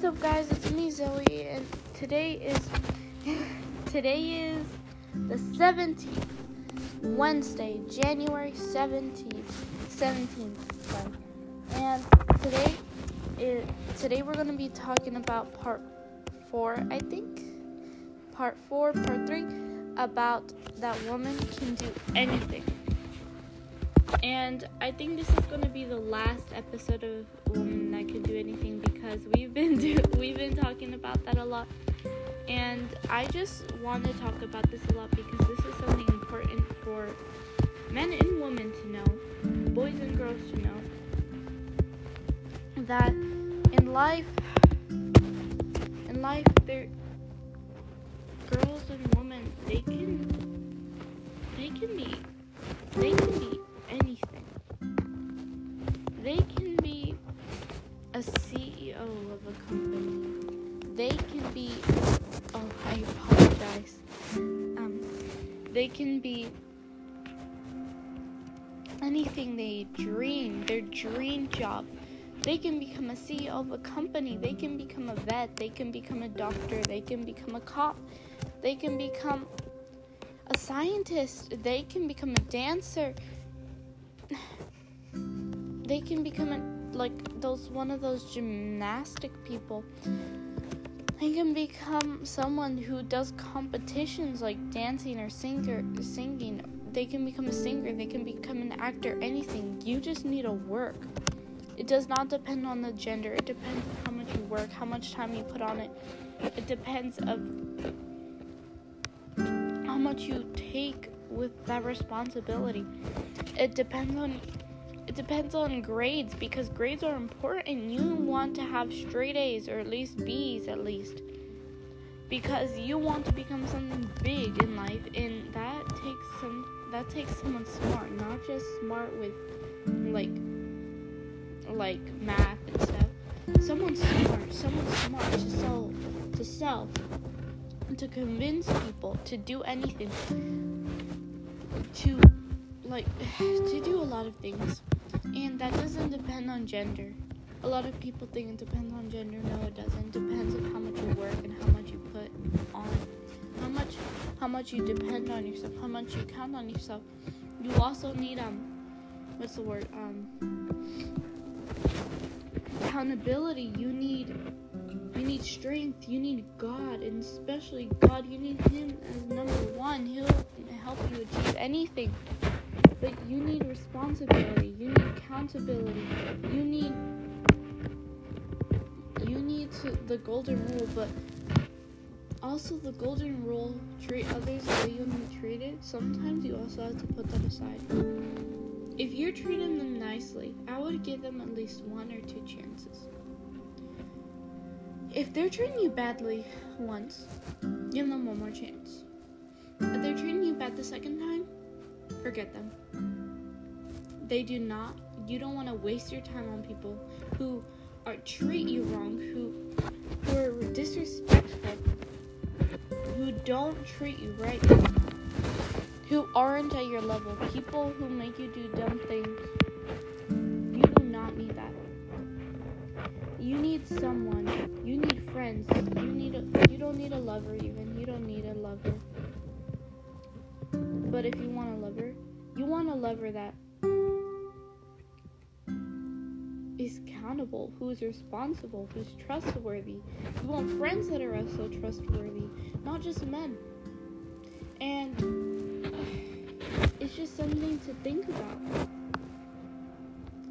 What's up, guys? It's me, Zoe, and today is today is the 17th, Wednesday, January 17th, 17th. Sorry. And today is today we're gonna be talking about part four, I think, part four, part three, about that woman can do anything. And I think this is going to be the last episode of Woman That Can Do Anything because we've been do- we've been talking about that a lot. And I just want to talk about this a lot because this is something important for men and women to know, boys and girls to know, that in life, in life, there, girls and women, they can, they can be, they can They can be a CEO of a company. They can be oh I apologize. Um they can be anything they dream, their dream job. They can become a CEO of a company. They can become a vet. They can become a doctor. They can become a cop. They can become a scientist. They can become a dancer they can become a, like those one of those gymnastic people. They can become someone who does competitions like dancing or singer singing. They can become a singer, they can become an actor, anything. You just need to work. It does not depend on the gender. It depends on how much you work, how much time you put on it. It depends of how much you take with that responsibility. It depends on it depends on grades because grades are important. You want to have straight A's or at least B's at least. Because you want to become something big in life and that takes some that takes someone smart, not just smart with like like math and stuff. Someone smart, someone smart to sell to sell to convince people to do anything to like to do a lot of things and that doesn't depend on gender. A lot of people think it depends on gender. No it doesn't. It depends on how much you work and how much you put on. How much how much you depend on yourself. How much you count on yourself. You also need um what's the word? Um accountability. You need you need strength. You need god. And especially god you need him as number one. He'll help you achieve anything but you need responsibility you need accountability you need you need to, the golden rule but also the golden rule treat others the way you want to be treated. Sometimes you also have to put that aside. If you're treating them nicely i would give them at least one or two chances. If they're treating you badly once give them one more chance. If they're treating you bad the second time forget them. They do not, you don't want to waste your time on people who are treat you wrong, who, who are disrespectful, who don't treat you right, who aren't at your level, people who make you do dumb things. You do not need that. You need someone. You need friends. You need a, you don't need a lover even. You don't need a lover. But if you want a lover, you want a lover that is accountable, who is responsible, who's trustworthy. You want friends that are also trustworthy, not just men. And it's just something to think about.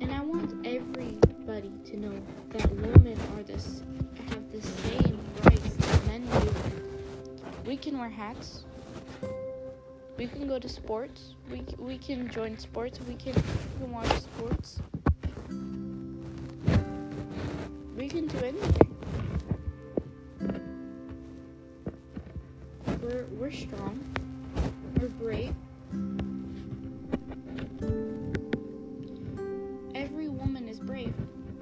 And I want everybody to know that women are this have the same rights that men do. We can wear hats we can go to sports. We we can join sports. We can, we can watch sports. Anything. We're we're strong. We're brave. Every woman is brave.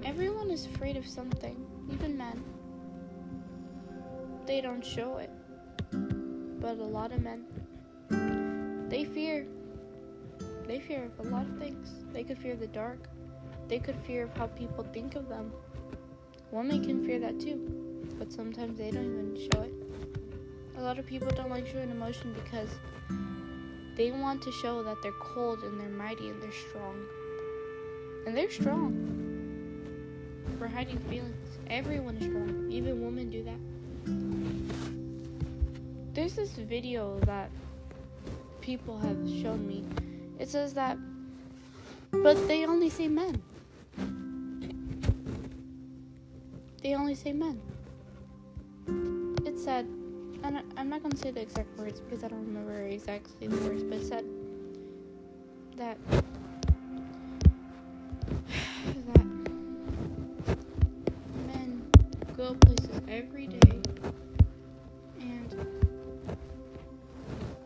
Everyone is afraid of something, even men. They don't show it. But a lot of men they fear. They fear of a lot of things. They could fear the dark. They could fear of how people think of them. Women can fear that too, but sometimes they don't even show it. A lot of people don't like showing emotion because they want to show that they're cold and they're mighty and they're strong. And they're strong. For hiding feelings. Everyone is strong. Even women do that. There's this video that people have shown me. It says that, but they only see men. They only say men. It said, and I'm not gonna say the exact words because I don't remember exactly the words, but it said that that men go places every day and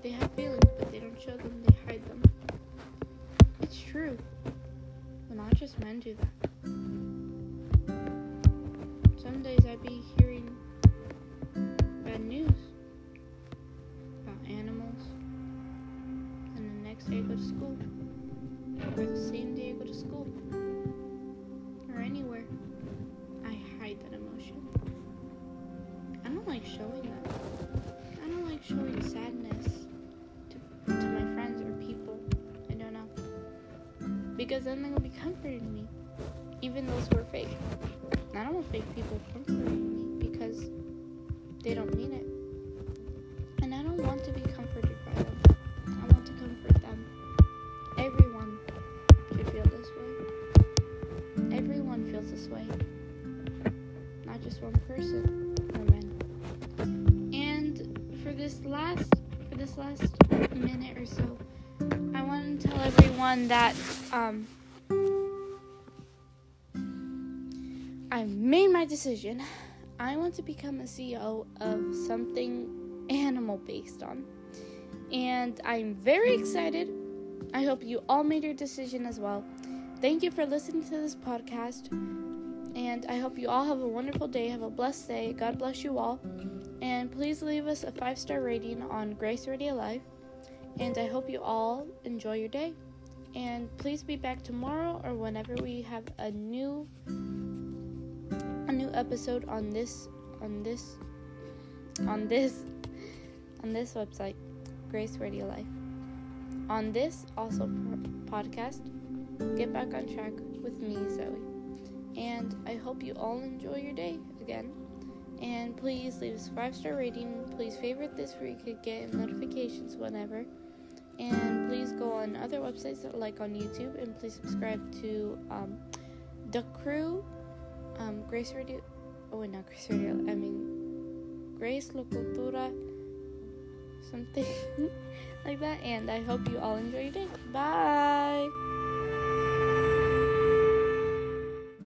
they have feelings, but they don't show them; they hide them. It's true, not just men do that. I be hearing bad news about animals, and the next day I go to school, or the same day I go to school, or anywhere. I hide that emotion. I don't like showing that. I don't like showing sadness to, to my friends or people. I don't know. Because then they'll be comforting me, even those who are fake. I don't want fake people comforting me because they don't mean it. And I don't want to be comforted by them. I want to comfort them. Everyone should feel this way. Everyone feels this way. Not just one person or men. And for this last for this last minute or so, I want to tell everyone that um I made my decision. I want to become a CEO of something animal based on. And I'm very excited. I hope you all made your decision as well. Thank you for listening to this podcast. And I hope you all have a wonderful day. Have a blessed day. God bless you all. And please leave us a five star rating on Grace Radio Life. And I hope you all enjoy your day. And please be back tomorrow or whenever we have a new new episode on this on this on this on this website grace radio life. On this also podcast get back on track with me zoe. And i hope you all enjoy your day again. And please leave us five star rating. Please favorite this where you could get notifications whenever. And please go on other websites like on youtube. And please subscribe to um, the crew um, Grace Radio. Oh, not Grace Radio. I mean, Grace Locutura. Something like that. And I hope you all enjoy your day. Bye.